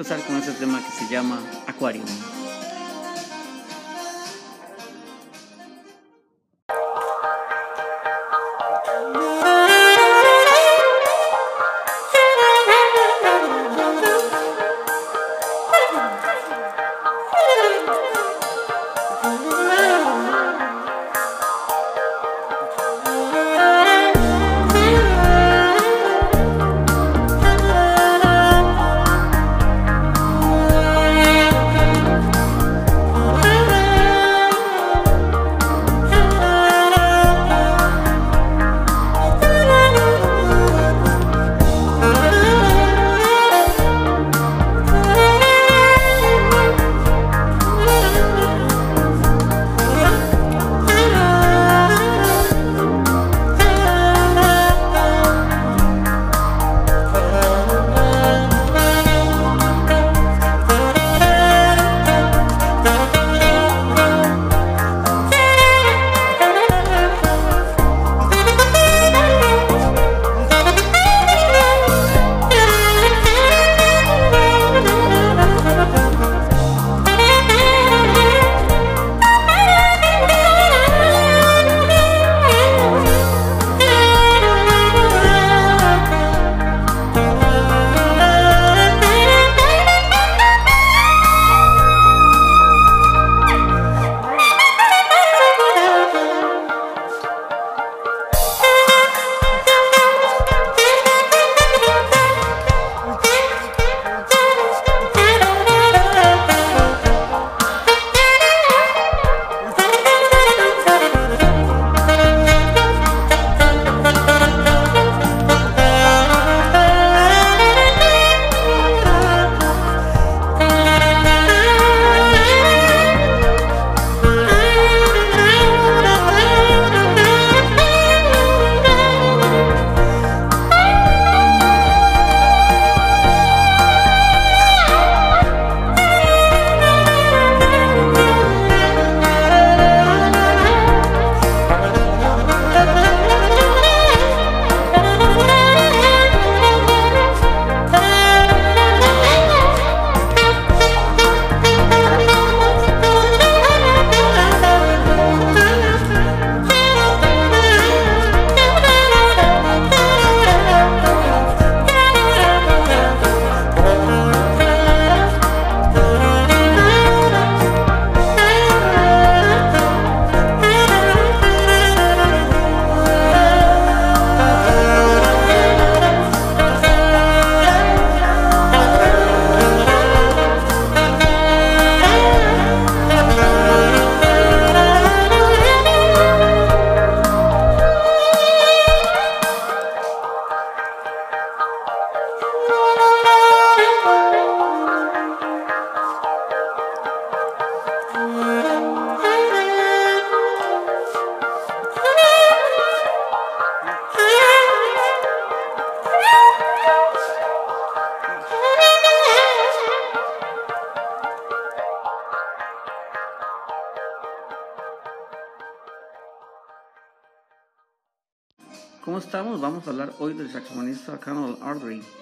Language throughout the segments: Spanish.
empezar con este tema que se llama Aquarium.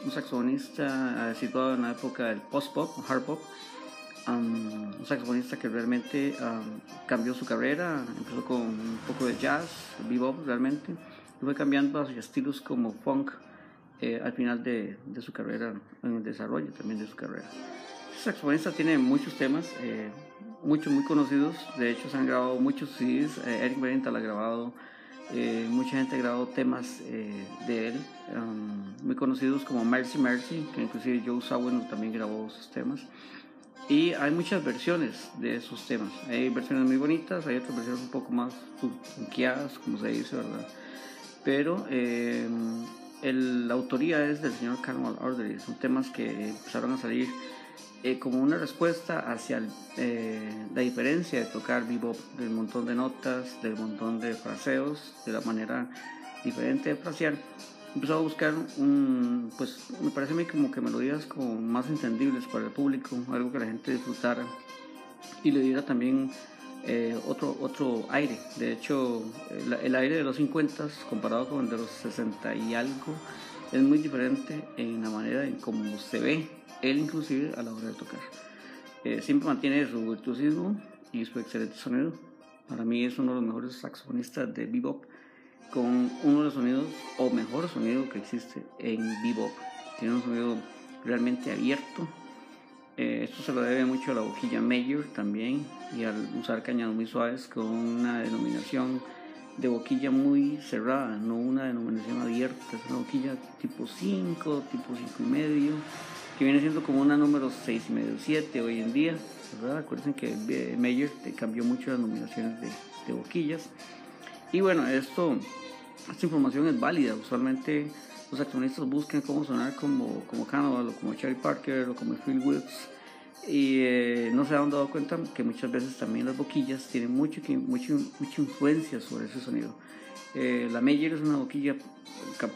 Un saxofonista eh, situado en la época del post-pop, hard pop, um, un saxofonista que realmente cambió su carrera, empezó con un poco de jazz, bebop realmente, y fue cambiando hacia estilos como funk eh, al final de, de, su carrera, en el desarrollo también de su carrera. Este saxofonista tiene muchos temas, eh, muchos muy conocidos, de hecho se han grabado muchos CDs, eh, Eric Berenthal ha grabado eh, mucha gente grabado temas eh, de él, um, muy conocidos como Mercy Mercy, que inclusive Joe Sawin también grabó sus temas. Y hay muchas versiones de esos temas. Hay versiones muy bonitas, hay otras versiones un poco más funkeadas, como se dice, ¿verdad? Pero eh, el, la autoría es del señor Carmel Ordery. Son temas que empezaron a salir eh, como una respuesta hacia eh, la diferencia de tocar bebop, del montón de notas, del montón de fraseos, de la manera diferente de frasear. Empezó a buscar un, pues me parece a mí como que melodías como más entendibles para el público, algo que la gente disfrutara y le diera también eh, otro, otro aire. De hecho, el, aire de los 50 comparado con el de los 60 y algo es muy diferente en la manera en cómo se ve él inclusive a la hora de tocar. Eh, siempre mantiene su virtuosismo y su excelente sonido. Para mí es uno de los mejores saxofonistas de bebop con uno de los sonidos o mejor sonido que existe en bebop. Tiene un sonido realmente abierto. Eh, esto se lo debe mucho a la boquilla Major también y al usar cañados muy suaves con una denominación de boquilla muy cerrada, no una denominación abierta, es una boquilla tipo 5, tipo 5 y medio, que viene siendo como una número 6 y medio, 7 hoy en día, ¿verdad? Acuérdense que Major cambió mucho las nominaciones de, boquillas. Y bueno, esto, esta información es válida, usualmente los accionistas buscan cómo sonar como, como Cannibal o como Charlie Parker o como Phil Wilkes y eh, no se han dado cuenta que muchas veces también las boquillas tienen mucho, mucho, mucha influencia sobre ese sonido. Eh, la Meyer es una boquilla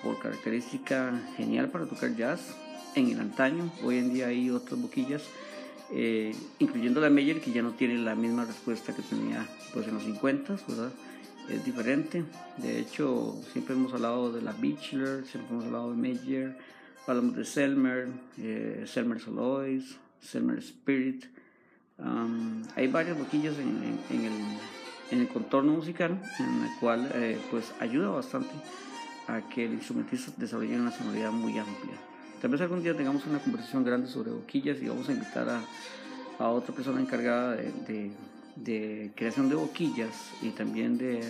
por característica genial para tocar jazz en el antaño. Hoy en día hay otras boquillas, eh, incluyendo la Meyer, que ya no tiene la misma respuesta que tenía pues, en los 50, ¿verdad? Es diferente. De hecho, siempre hemos hablado de la Beechler, siempre hemos hablado de Meyer, hablamos de Selmer, Selmer Solois, Selmer Spirit. hay varias boquillas en, el, en, el, contorno musical, en el cual eh, pues ayuda bastante a que el instrumentista desarrolle una sonoridad muy amplia. Tal vez algún día tengamos una conversación grande sobre boquillas y vamos a invitar a, a otra persona encargada de, de, creación de boquillas y también de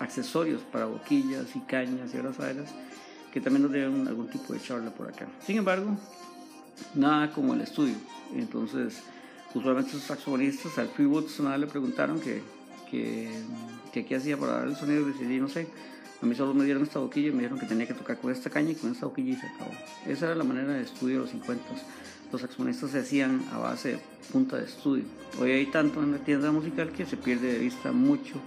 accesorios para boquillas y cañas y abrazaderas que también nos den algún tipo de charla por acá. Sin embargo, nada como el estudio. Entonces, usualmente los saxofonistas al Phil nada le preguntaron que, que, qué hacía para dar el sonido y decidí, no sé. A mí solo me dieron esta boquilla y me dijeron que tenía que tocar con esta caña y con esta boquilla y se acabó. Esa era la manera de estudio de los 50. Los saxofonistas se hacían a base punta de estudio. Hoy hay tanto en la tienda musical que se pierde de vista mucho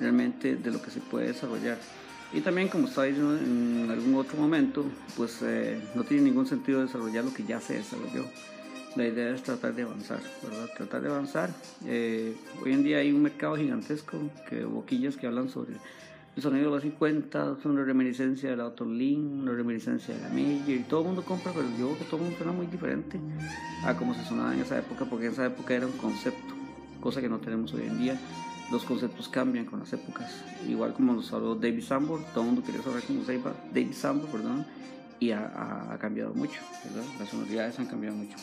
realmente de lo que se puede desarrollar. Y también, como estaba diciendo en algún otro momento, pues eh, no tiene ningún sentido desarrollar lo que ya se desarrolló. La idea es tratar de avanzar, ¿verdad? Tratar de avanzar. Eh, hoy en día hay un mercado gigantesco que boquillas que hablan sobre el sonido de los 50, son una reminiscencia de la Link, una reminiscencia de la Major, y todo el mundo compra, pero yo creo que todo el mundo suena muy diferente a como se sonaba en esa época, porque en esa época era un concepto, cosa que no tenemos hoy en día los conceptos cambian con las épocas. Igual como nos habló David Sambor, todo el mundo quería saber cómo se iba David Sambor, perdón, y ha, cambiado mucho, Las sonoridades han cambiado mucho.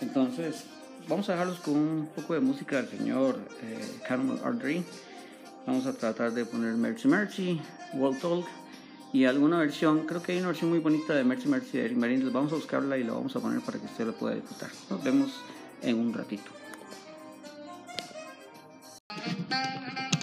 Entonces, vamos a dejarlos con un poco de música del señor eh, Carmel Ardrey. Vamos a tratar de poner Mercy Mercy, Wall Talk y alguna versión, creo que hay una versión muy bonita de Mercy Mercy de Eric Marín. Vamos a buscarla y la vamos a poner para que usted la pueda disfrutar. Nos vemos en un ratito. Thank you.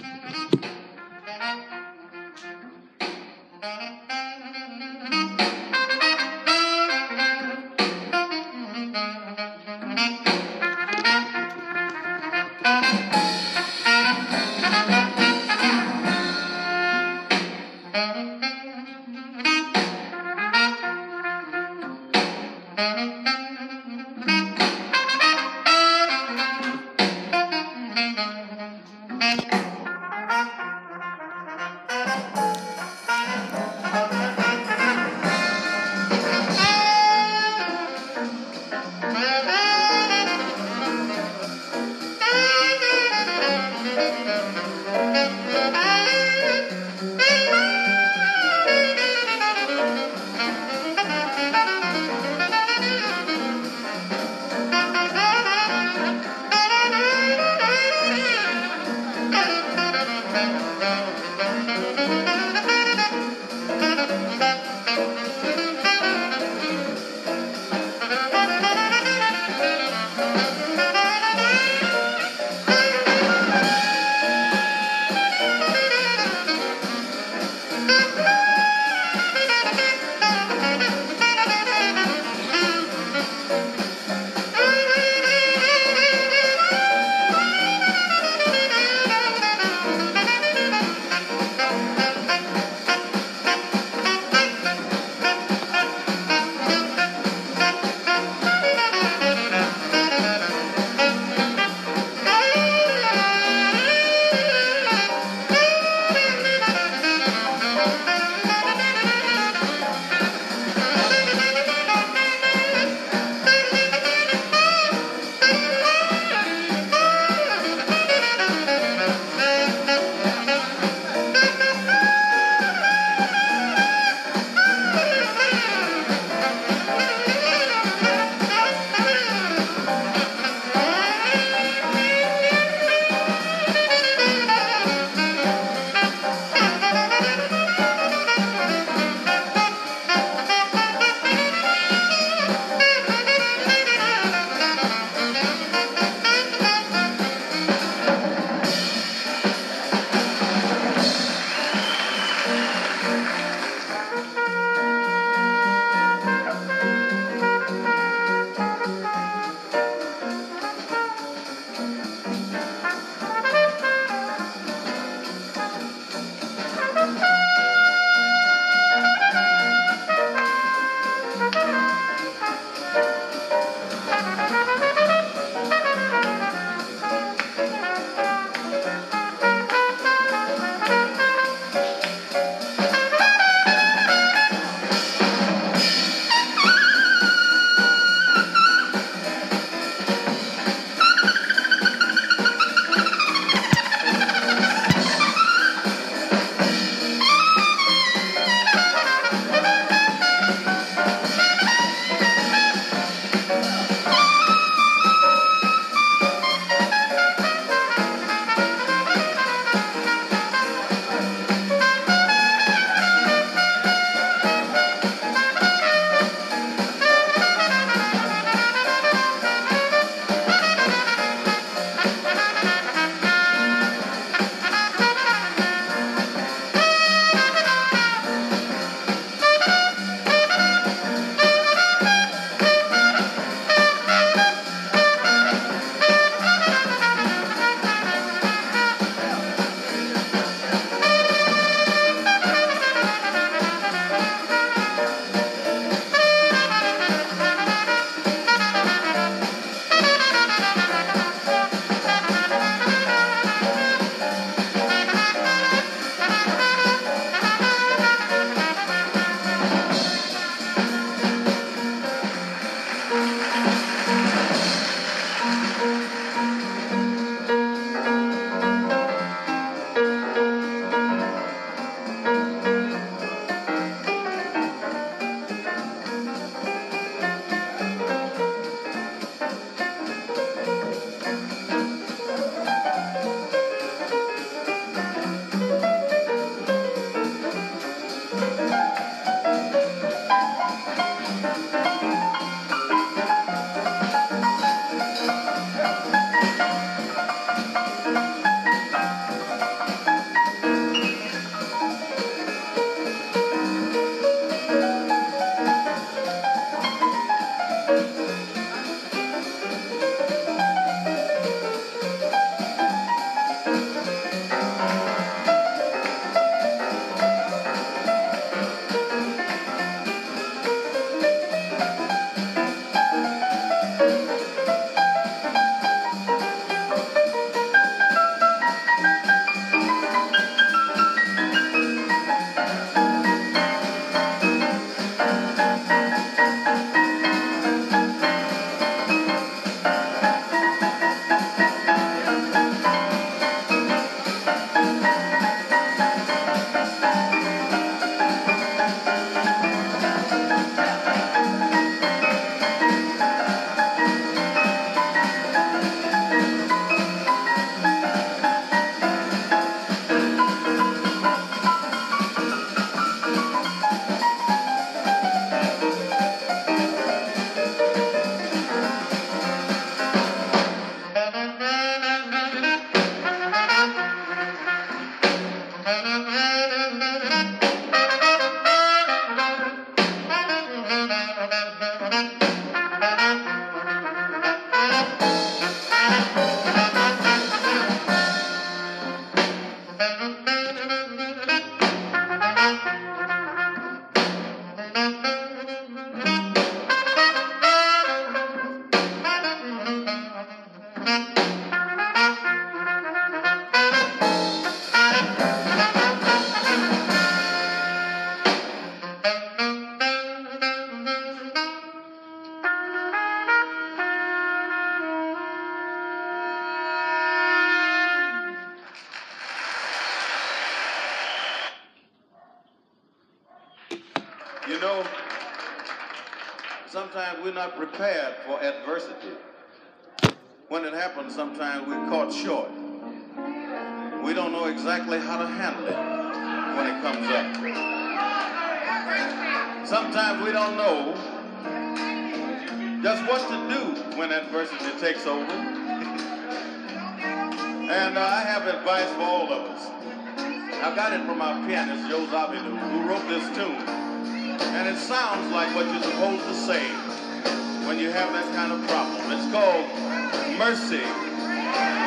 Mercy,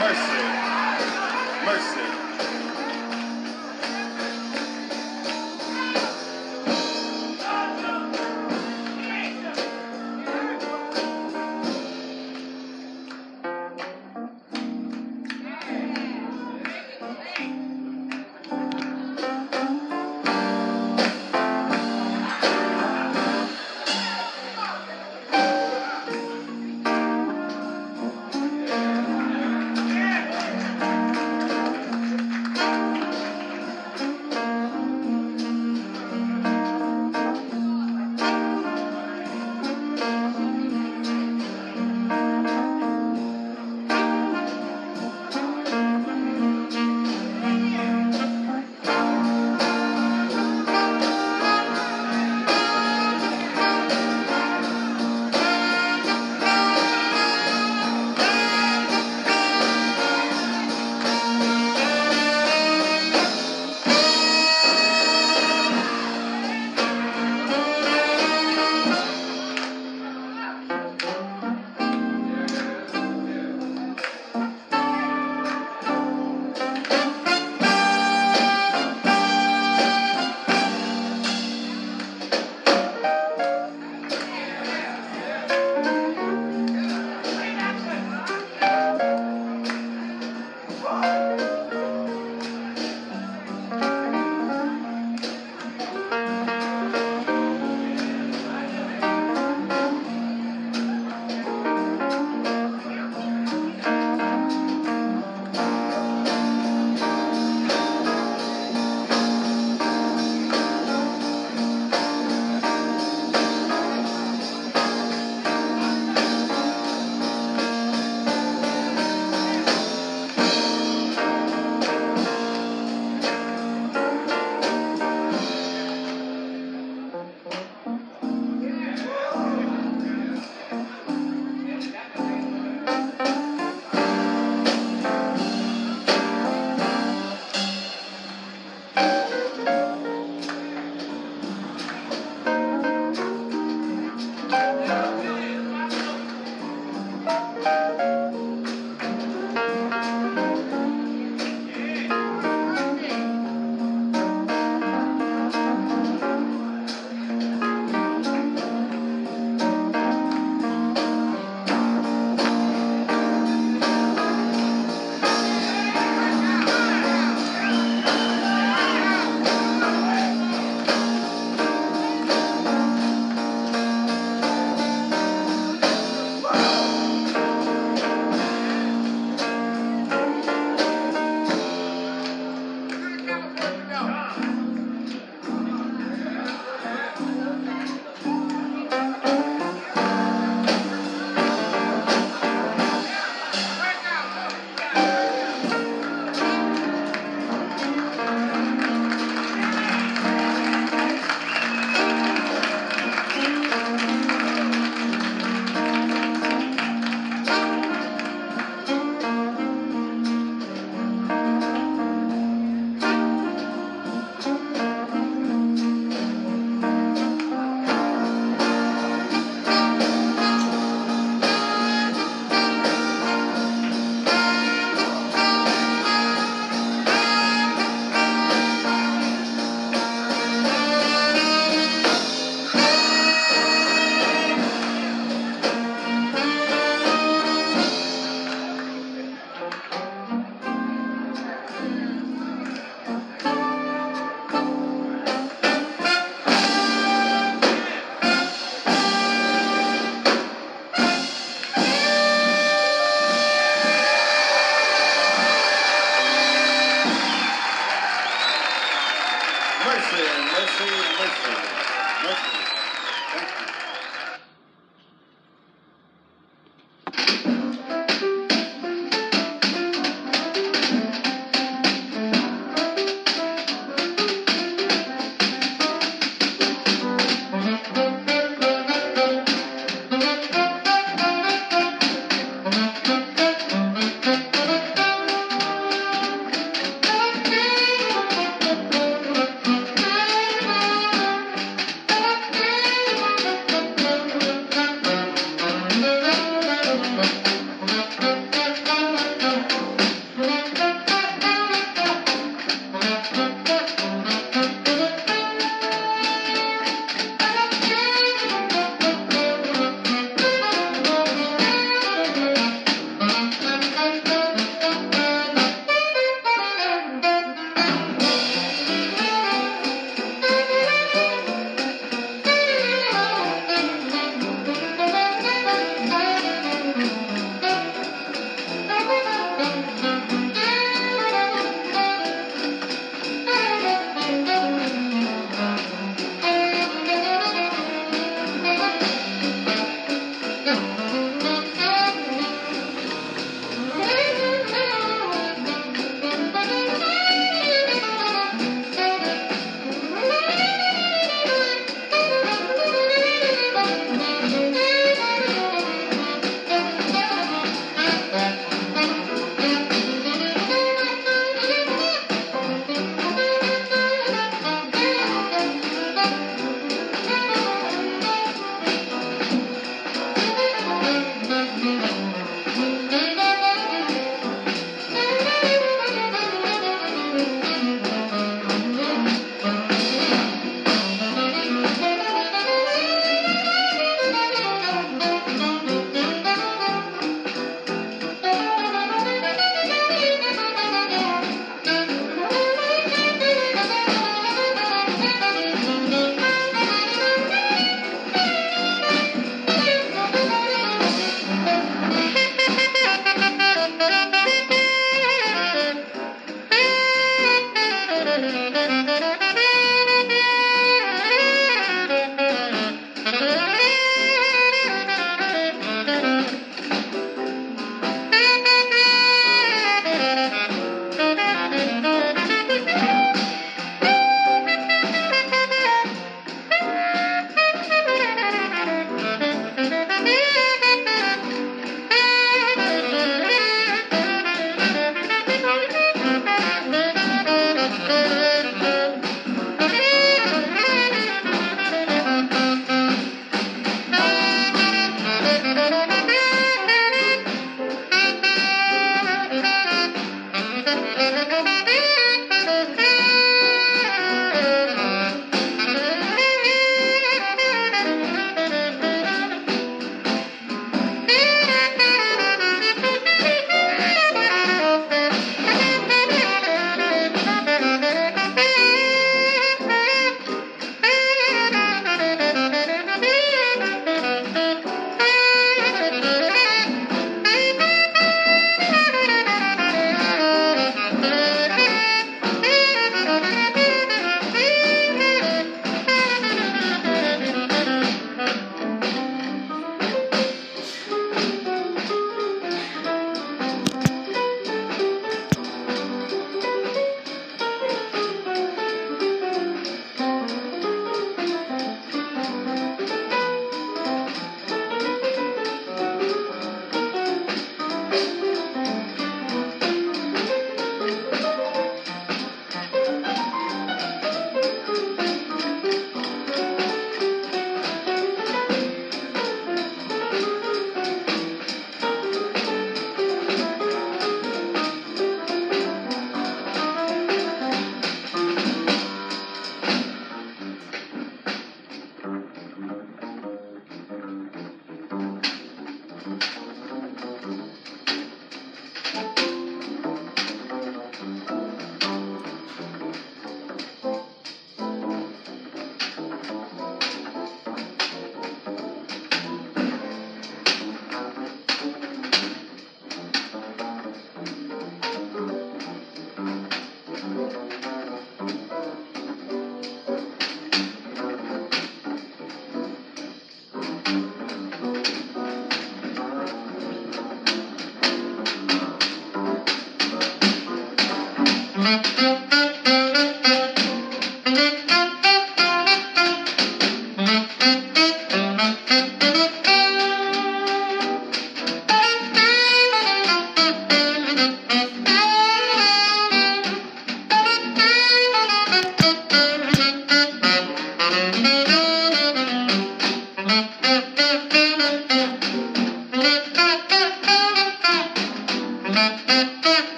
mercy, mercy.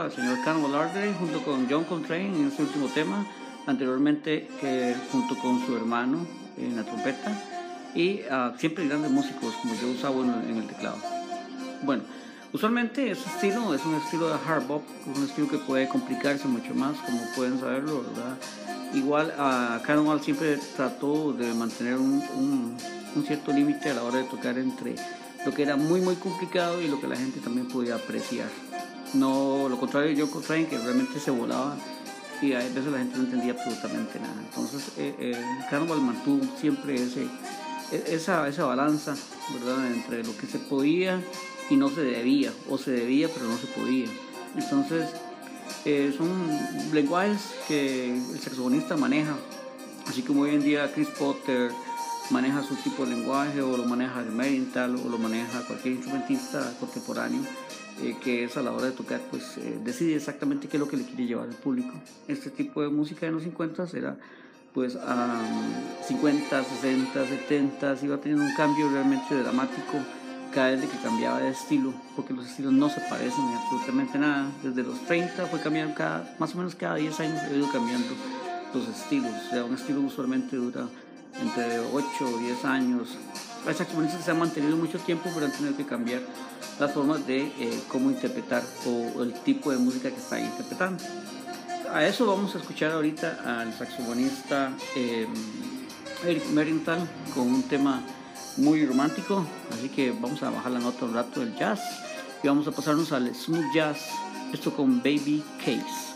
Al señor Carnival Artery junto con John Coltrane en este último tema, anteriormente junto con su hermano en la trompeta y siempre grandes músicos como yo usaba en, en el teclado. Bueno, usualmente ese estilo es un estilo de hard bop, un estilo que puede complicarse mucho más, como pueden saberlo, ¿verdad? Igual a uh, siempre trató de mantener un, un, un cierto límite a la hora de tocar entre lo que era muy muy complicado y lo que la gente también podía apreciar. No lo contrario de John Coltrane, que realmente se volaba y a veces la gente no entendía absolutamente nada. Entonces, eh, eh, Carnival mantuvo siempre ese, esa, esa balanza ¿verdad? entre lo que se podía y no se debía, o se debía pero no se podía. Entonces, eh, son lenguajes que el saxofonista maneja, así como hoy en día Chris Potter maneja su tipo de lenguaje, o lo maneja el Merintal, o lo maneja cualquier instrumentista contemporáneo. Eh, que es a la hora de tocar, pues eh, decide exactamente qué es lo que le quiere llevar al público. Este tipo de música en los 50 era pues a um, 50, 60, 70, iba teniendo un cambio realmente dramático cada vez que cambiaba de estilo, porque los estilos no se parecen ni absolutamente nada. Desde los 30 fue cambiando cada, más o menos cada 10 años he ido cambiando los estilos. O sea, un estilo usualmente dura entre 8 o 10 años. Saxofonistas que se han mantenido mucho tiempo, pero han tenido que cambiar las formas de eh, cómo interpretar o el tipo de música que está interpretando. A eso vamos a escuchar ahorita al saxofonista eh, Eric Merinthal con un tema muy romántico, así que vamos a bajar la nota un rato del jazz y vamos a pasarnos al smooth jazz, esto con Baby Case.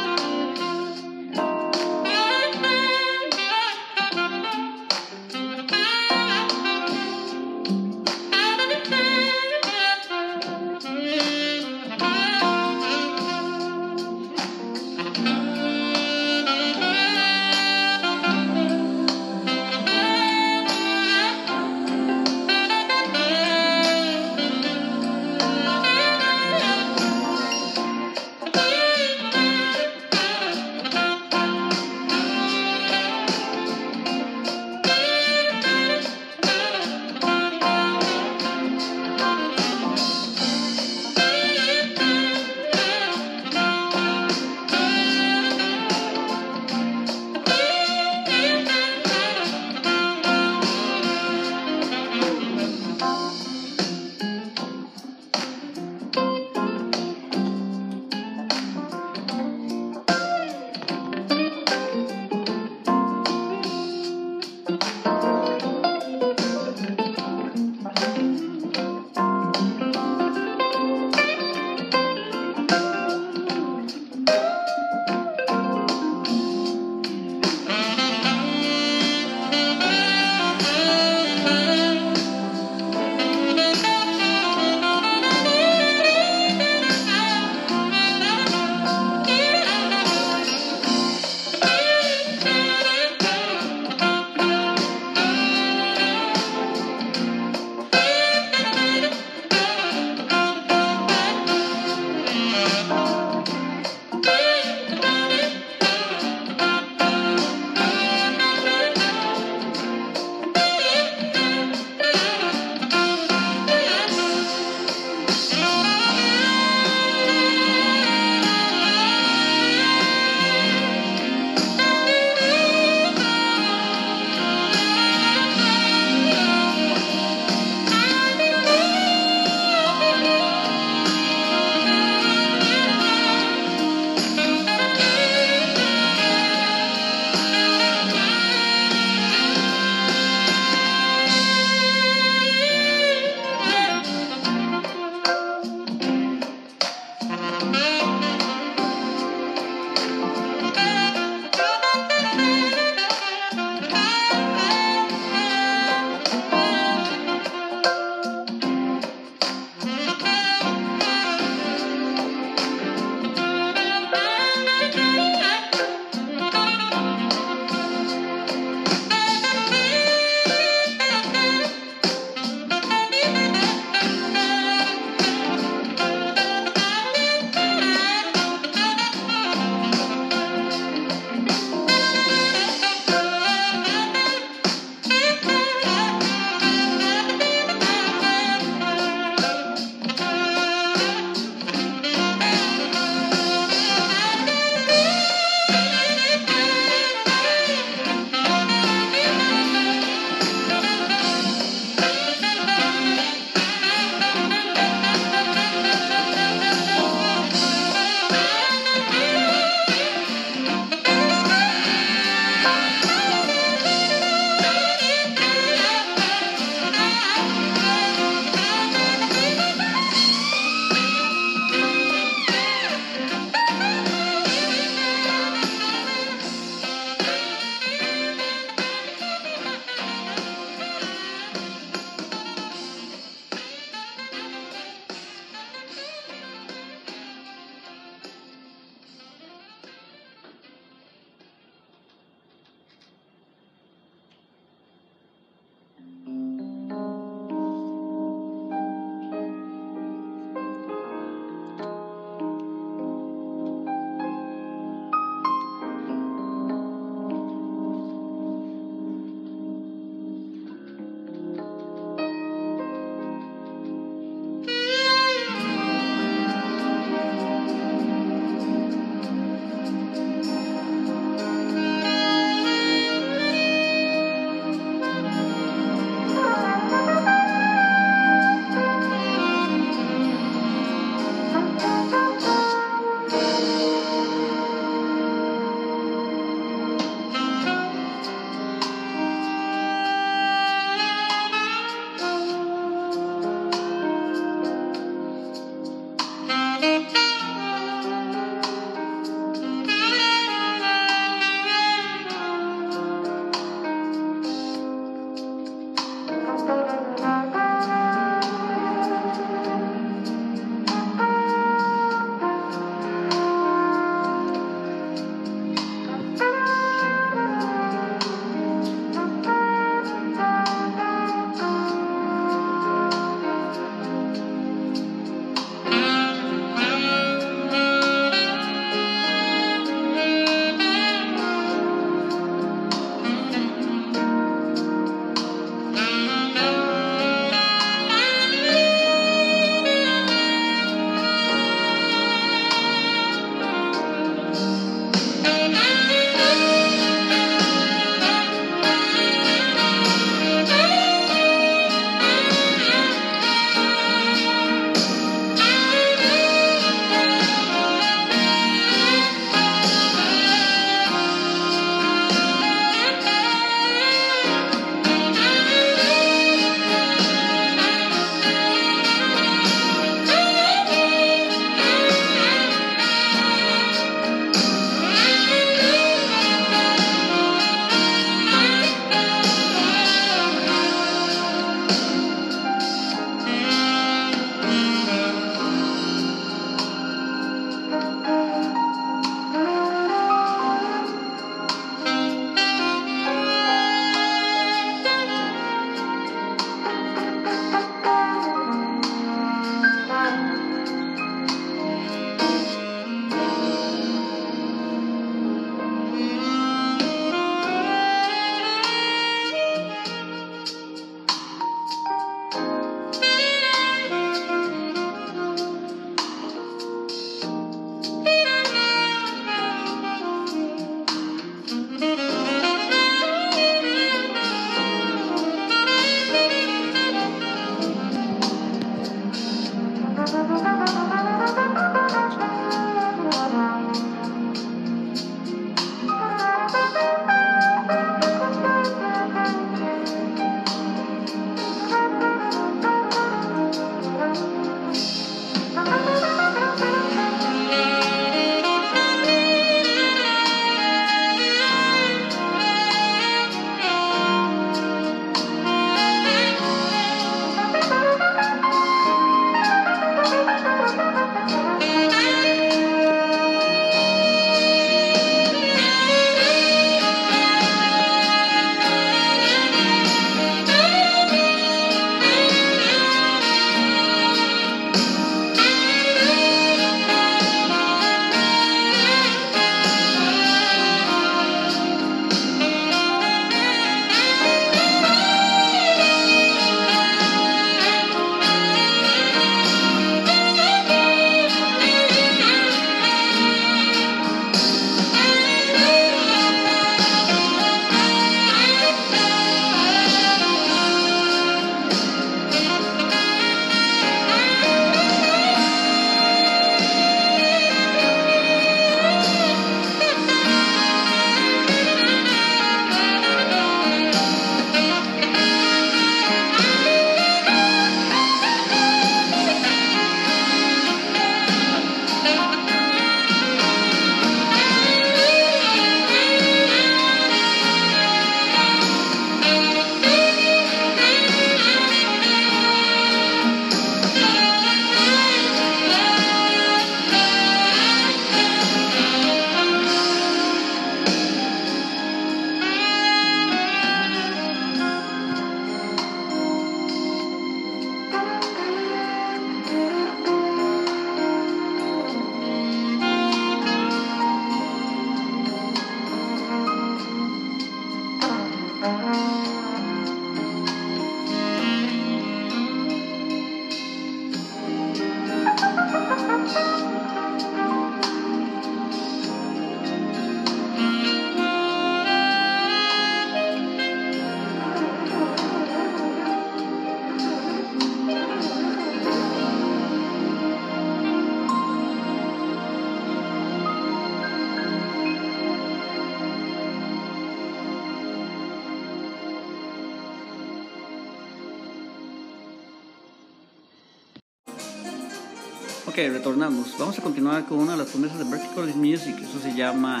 Retornamos. Vamos a continuar con una de las promesas de Berklee College Music. Eso se llama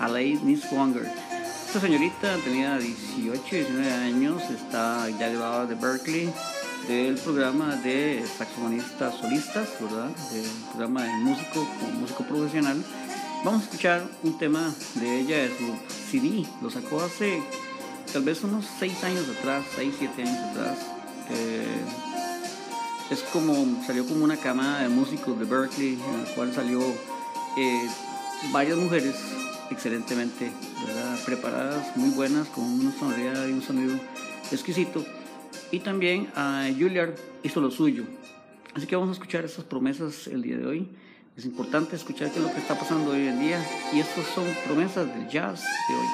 Haley Niswanger. Esta señorita tenía 18, 19 años, está ya graduada de Berkeley, del programa de saxofonistas solistas, ¿verdad? Del programa de músico como músico profesional. Vamos a escuchar un tema de ella de su CD. Lo sacó hace tal vez unos 6 años atrás, 6, 7 años atrás. Eh, es como, salió como una camada de músicos de Berkeley, en la cual salió eh, varias mujeres excelentemente preparadas, muy buenas, con una sonoridad y un sonido exquisito. Y también a Juilliard hizo lo suyo. Así que vamos a escuchar esas promesas el día de hoy. Es importante escuchar qué es lo que está pasando hoy en día. Y estas son promesas del jazz de hoy.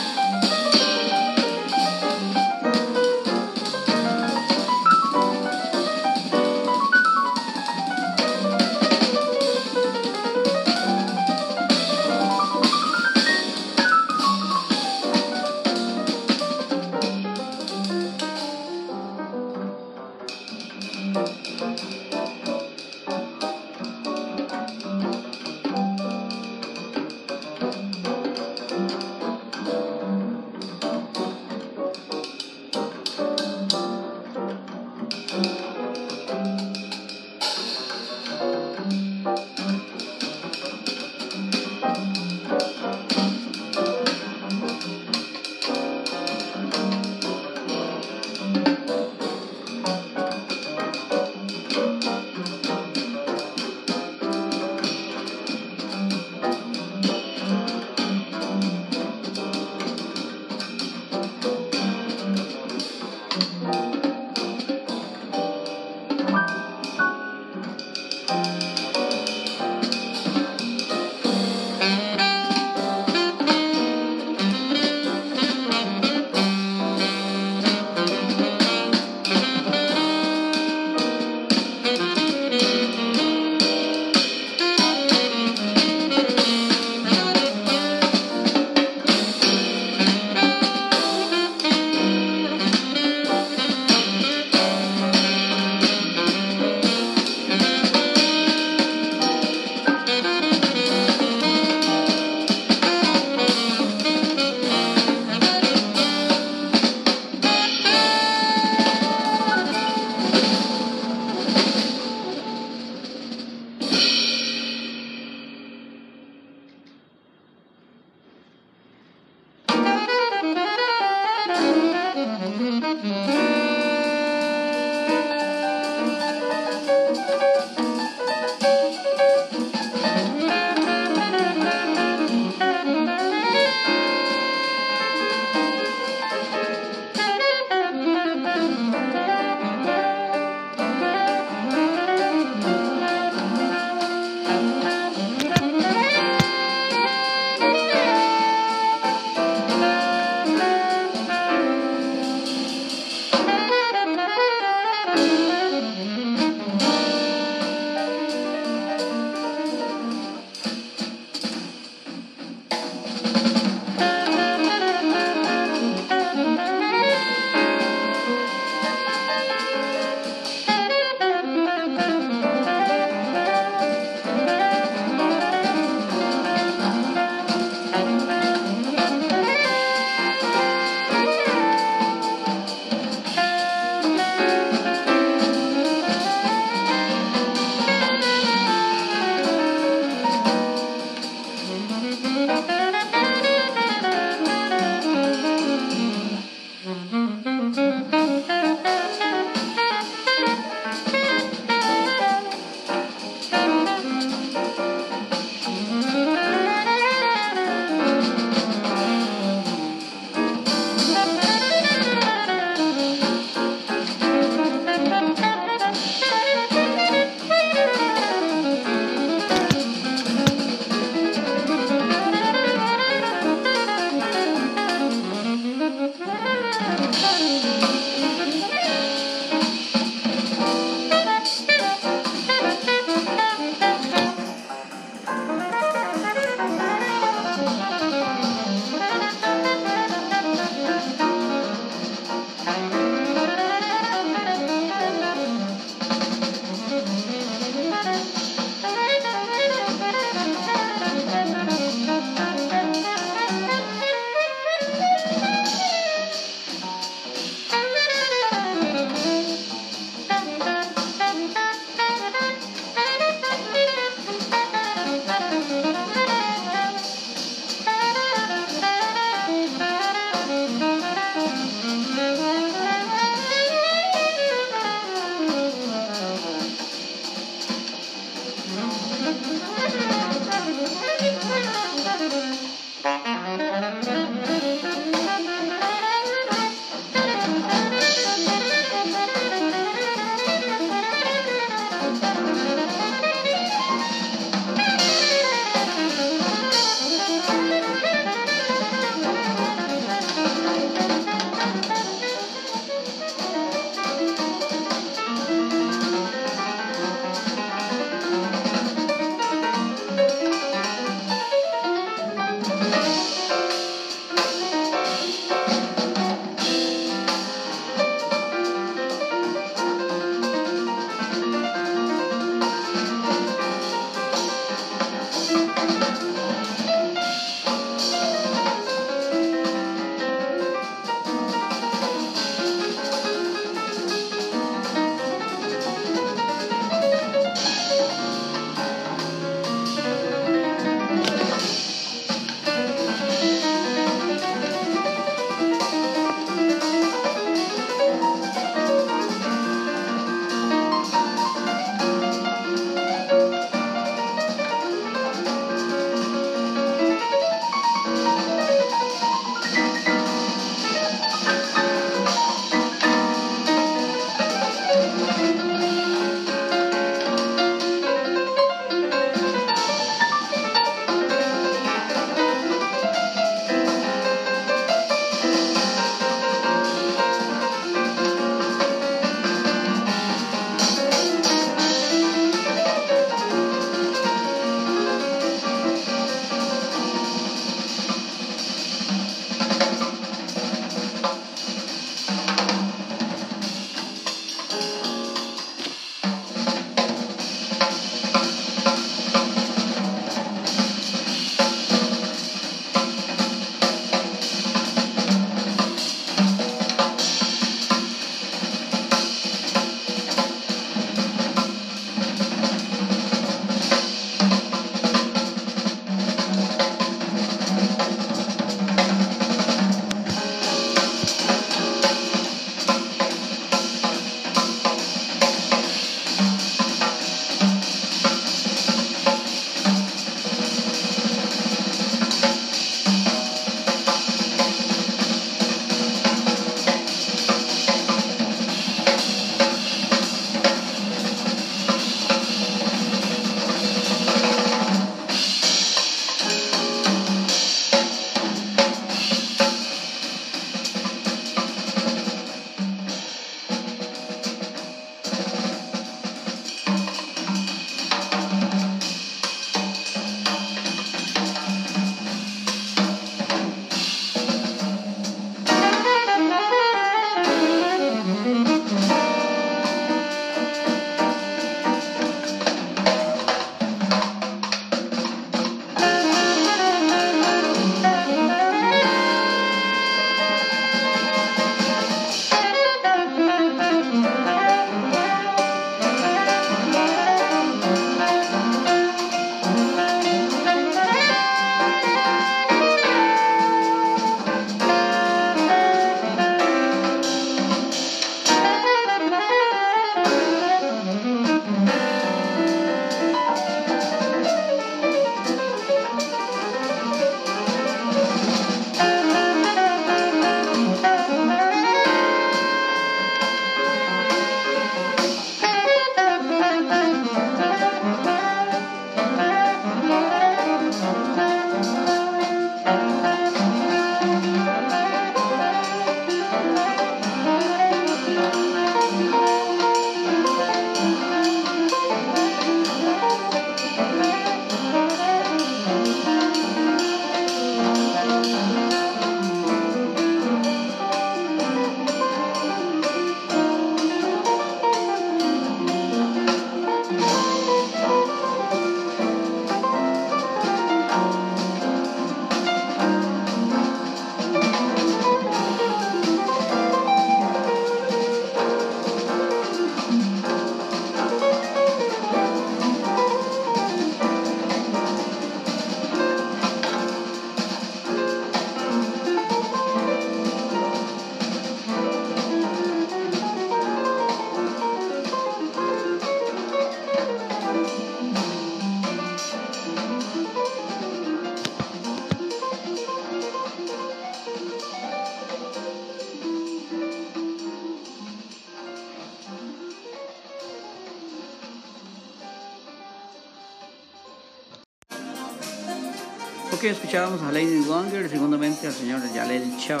Ok, escuchábamos a Lady Wanger segundamente al señor Yalel Chow.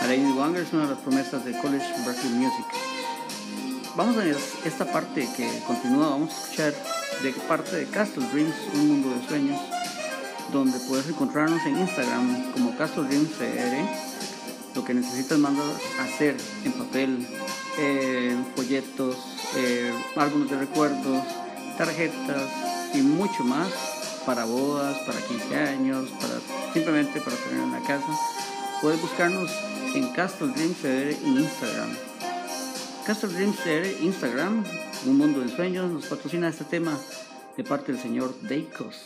A Lady Wanger es una de las promesas de College Berkeley Music. Vamos a esta parte que continúa, vamos a escuchar de parte de Castle Dreams, un mundo de sueños, donde puedes encontrarnos en Instagram como Castle Dreams CR. Lo que necesitas mandar hacer en papel, eh, folletos, eh, álbumes de recuerdos, tarjetas y mucho más para bodas, para 15 años, para simplemente para tener en la casa. Puedes buscarnos en Castle Dreams CR en Instagram. Castle Dreams CR Instagram, un mundo de sueños, nos patrocina este tema de parte del señor Deikos.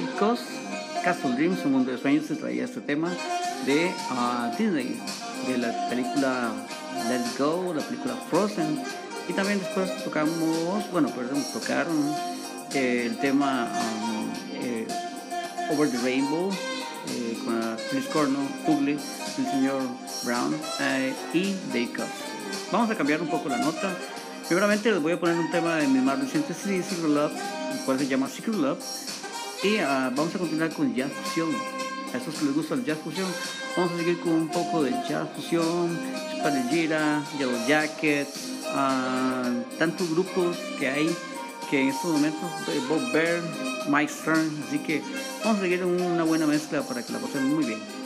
Coss, Castle Dreams, un mundo de sueños, se traía este tema de uh, Disney, de la película Let It Go, la película Frozen. Y también después tocamos, bueno, perdón, tocaron eh, el tema um, eh, Over the Rainbow eh, con Chris Cornell, Ugly, el señor Brown y Dave Coss. Vamos a cambiar un poco la nota. Primeramente les voy a poner un tema de mi más reciente CD, Secret Love, el cual se llama Secret Love. Y uh, vamos a continuar con Jazz Fusion. A esos que les gusta el Jazz Fusion, vamos a seguir con un poco de Jazz Fusion, Spadellera, Yellow Jackets, uh, tantos grupos que hay que en estos momentos, Bob Byrne, Mike Stern, así que vamos a seguir una buena mezcla para que la pasemos muy bien.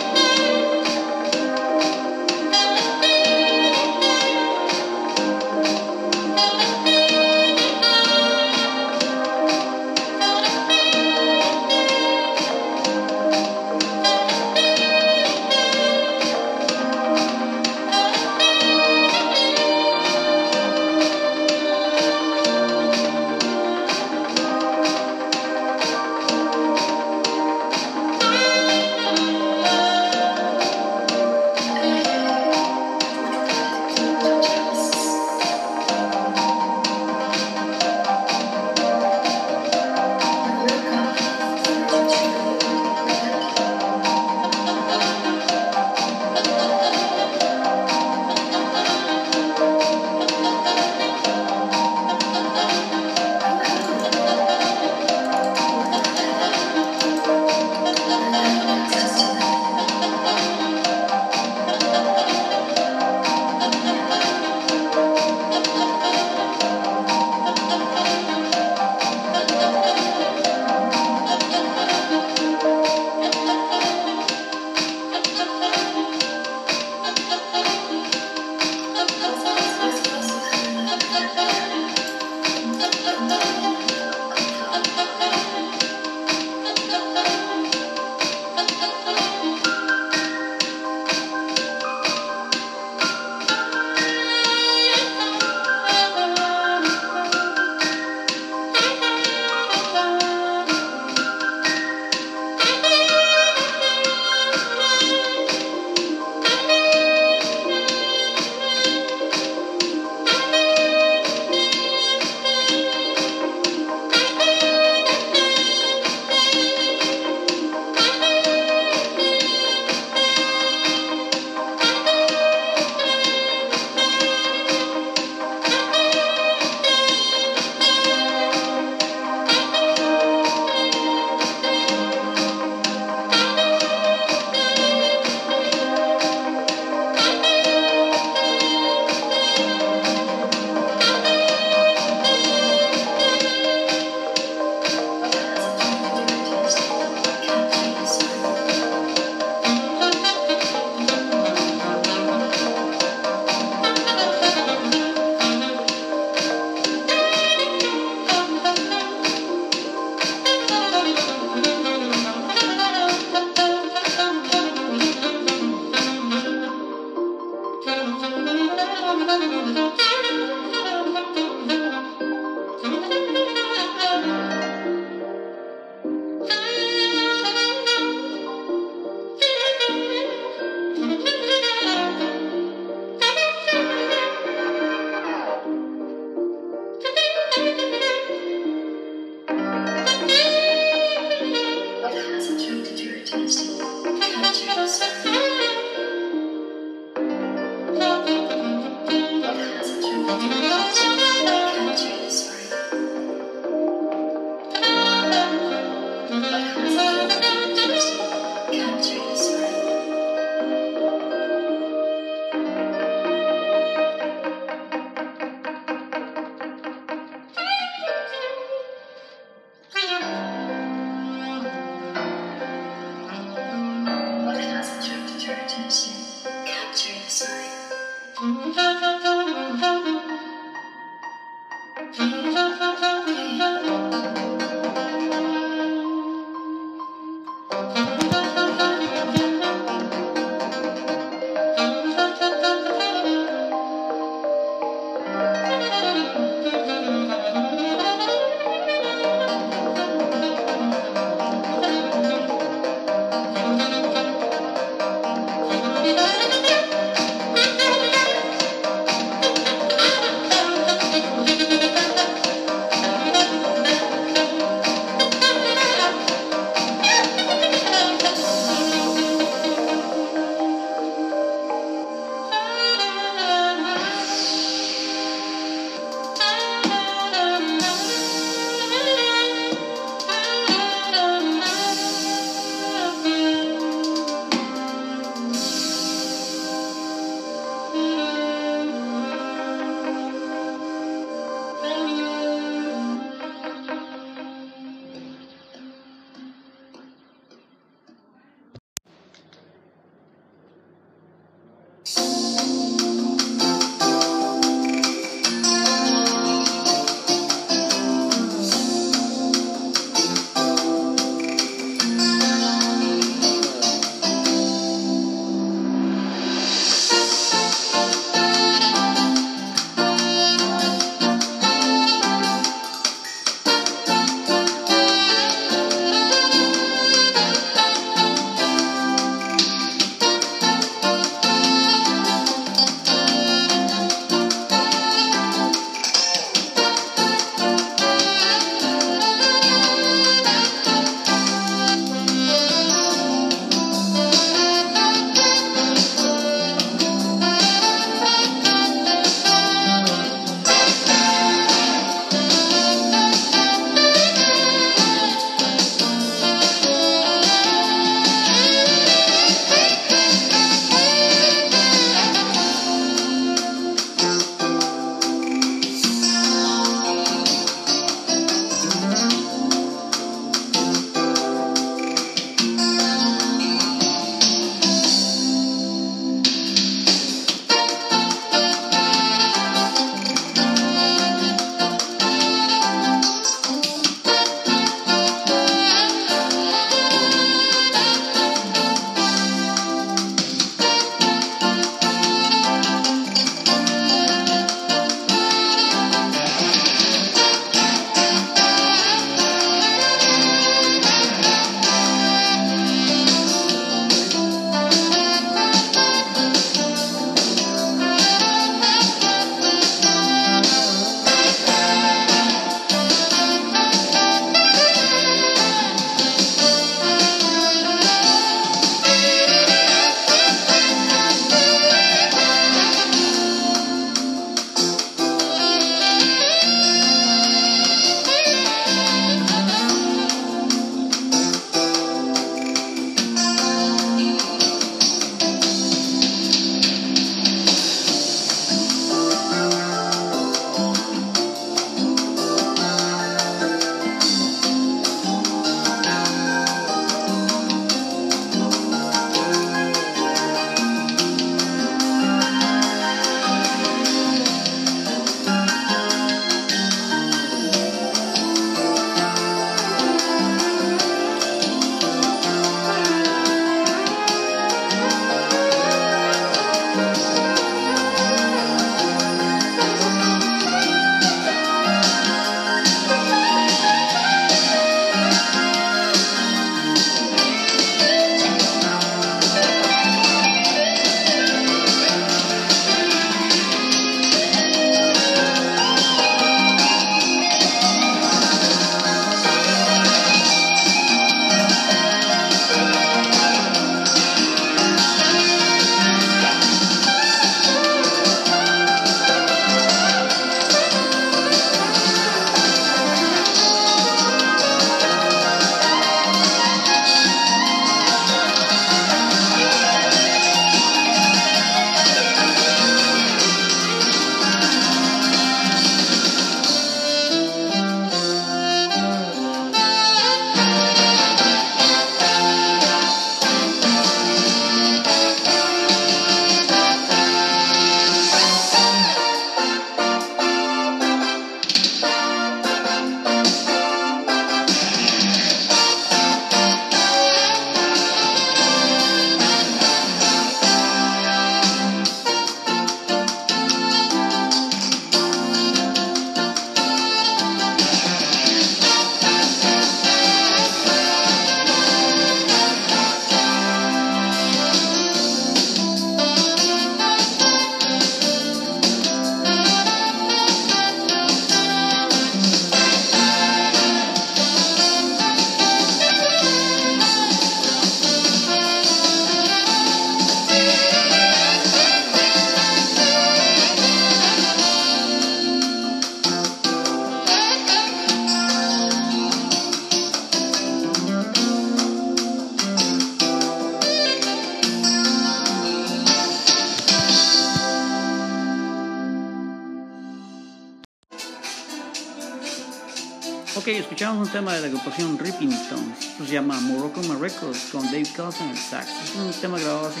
Escuchamos un tema de la agrupación Ripping Stones. Se llama Morocco Records con Dave Cousin en el sax. Es un tema grabado hace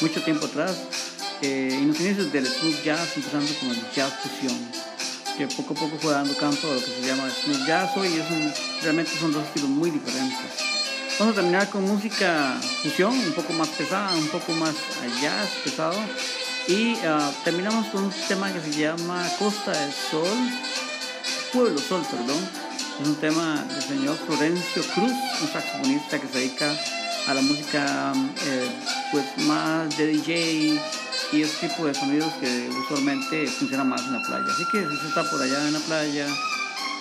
mucho tiempo atrás. Eh, en los inicios del smooth jazz, empezando con el jazz fusión, que poco a poco fue dando campo a lo que se llama smooth jazz hoy. Es un, realmente son dos estilos muy diferentes. Vamos a terminar con música fusión, un poco más pesada, un poco más jazz pesado. Y uh, terminamos con un tema que se llama Costa del Sol, Pueblo Sol, perdón es un tema del señor Florencio Cruz, un saxofonista que se dedica a la música eh, pues más de DJ y ese tipo de sonidos que usualmente funcionan más en la playa. Así que si usted está por allá en la playa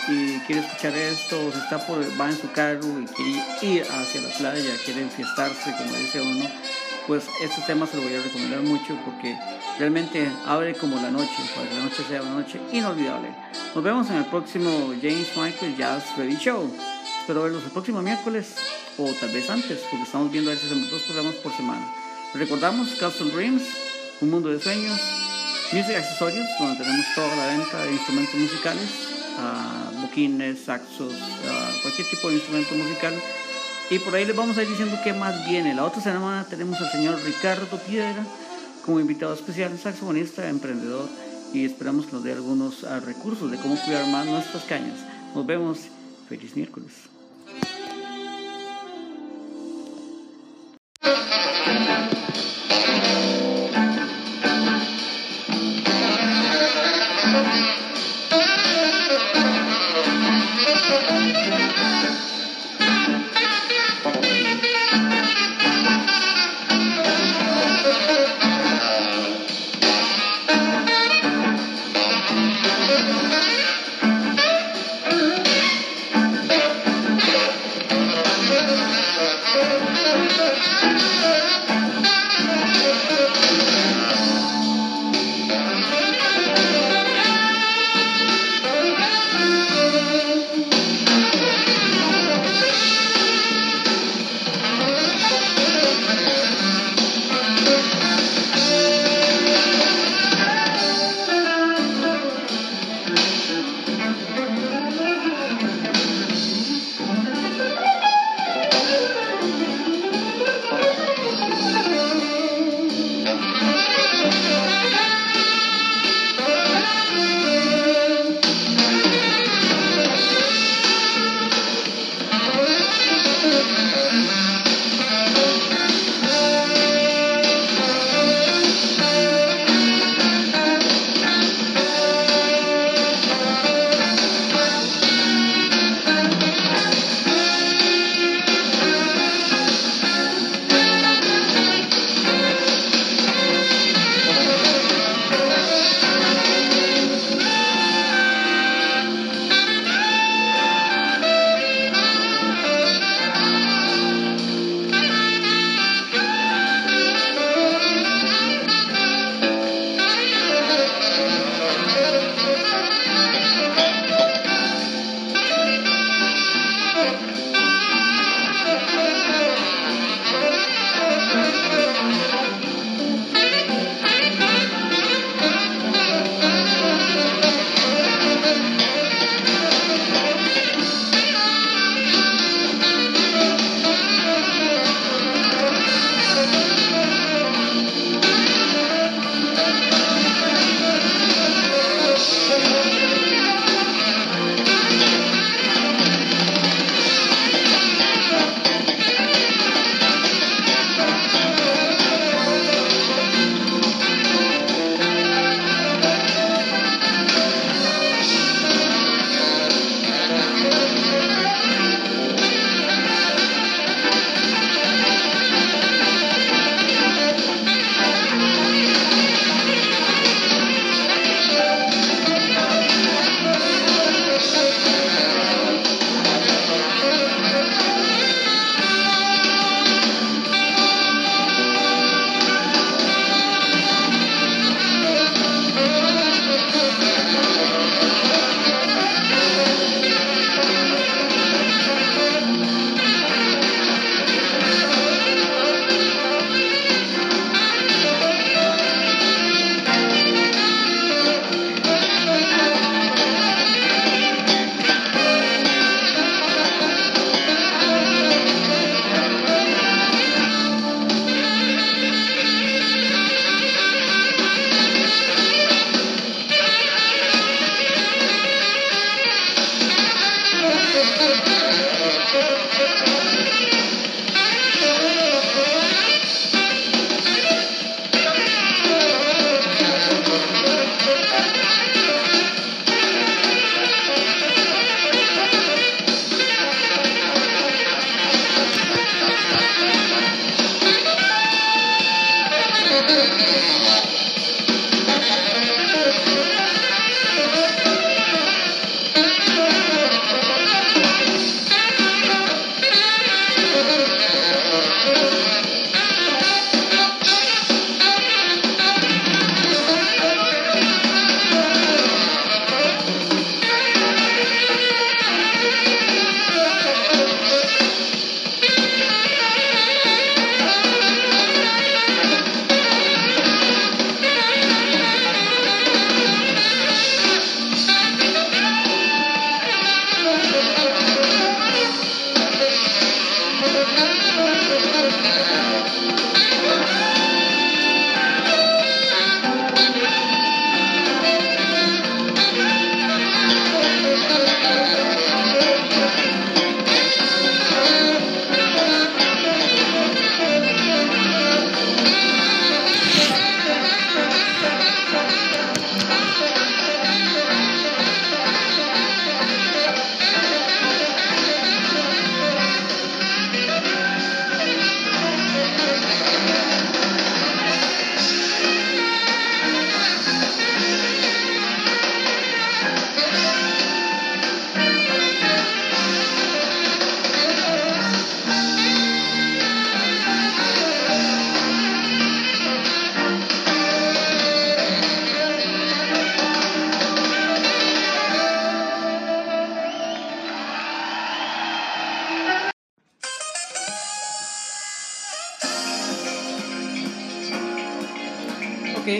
y quiere escuchar esto, o si está por, va en su carro y quiere ir hacia la playa, quiere enfiestarse, como dice uno, pues este tema se lo voy a recomendar mucho porque realmente abre como la noche, para que la noche sea una noche inolvidable. Nos vemos en el próximo James Michael Jazz Ready Show. Espero verlos el próximo miércoles o tal vez antes, porque estamos viendo a veces dos programas por semana. Recordamos Castle Dreams, un mundo de sueños, Music Accesorios, donde tenemos toda la venta de instrumentos musicales, uh, boquines, saxos, cualquier tipo de instrumento musical y por ahí les vamos a ir diciendo qué más viene. La otra semana tenemos al señor Ricardo Piedra como invitado especial, saxofonista, emprendedor, y esperamos que nos dé algunos ah, recursos de cómo cuidar más nuestras cañas. Nos vemos. Feliz miércoles.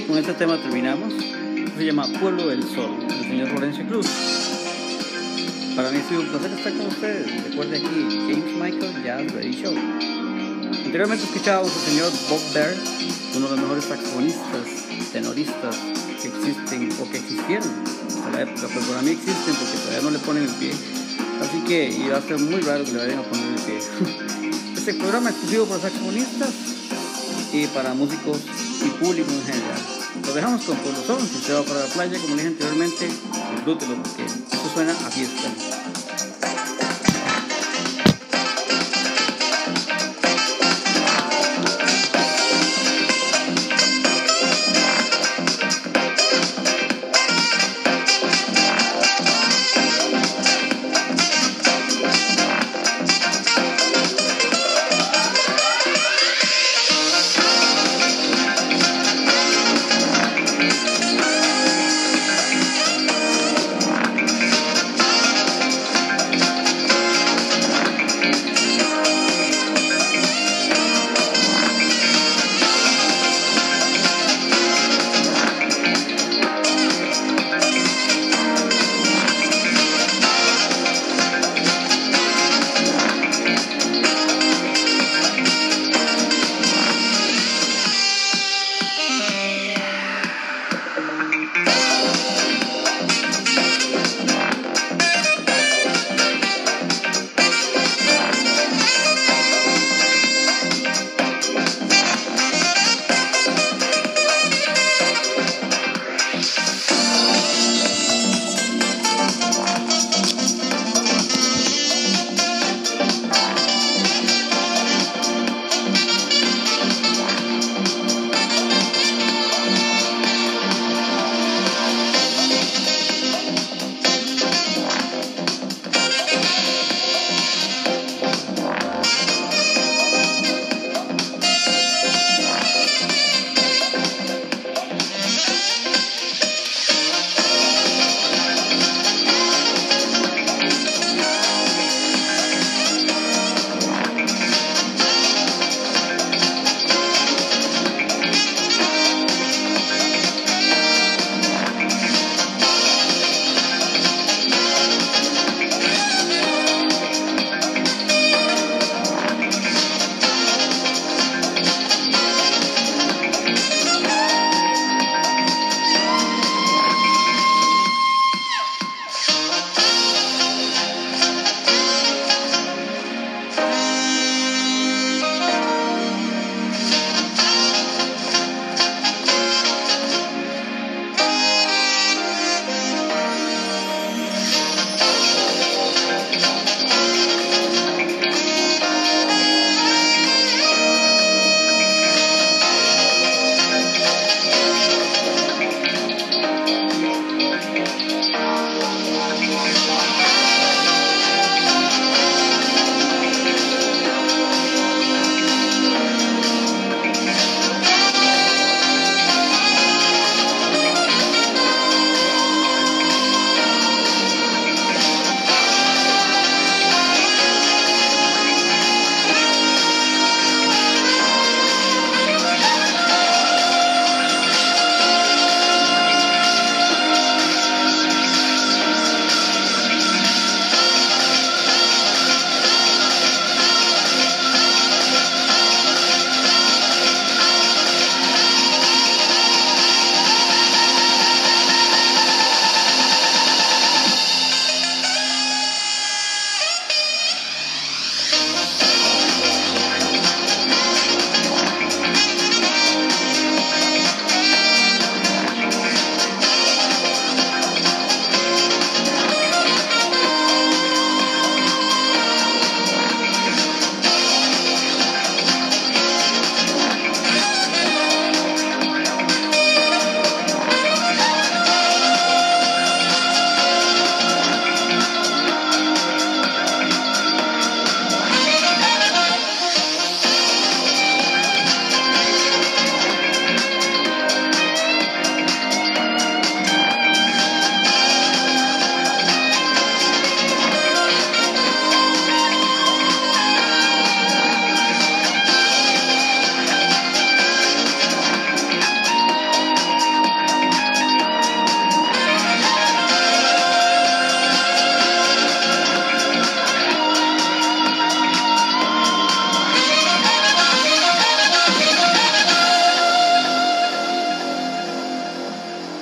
Con este tema terminamos. Se llama Pueblo del Sol, del señor Florencio Cruz. Para mí ha sido un placer estar con ustedes. Recuerde aquí, James Michael Jazz Radio Show. Anteriormente escuchábamos al señor Bob Baird, uno de los mejores saxofonistas, tenoristas que existen o que existieron hasta la época, pero para mí existen porque todavía no le ponen el pie. Así que iba a ser muy raro que le vayan a poner el pie. Este programa es exclusivo para saxofonistas y para músicos y público en general. Lo dejamos con Pueblo Son. Si usted va para la playa, como le dije anteriormente, disfrútelo porque esto suena a fiesta.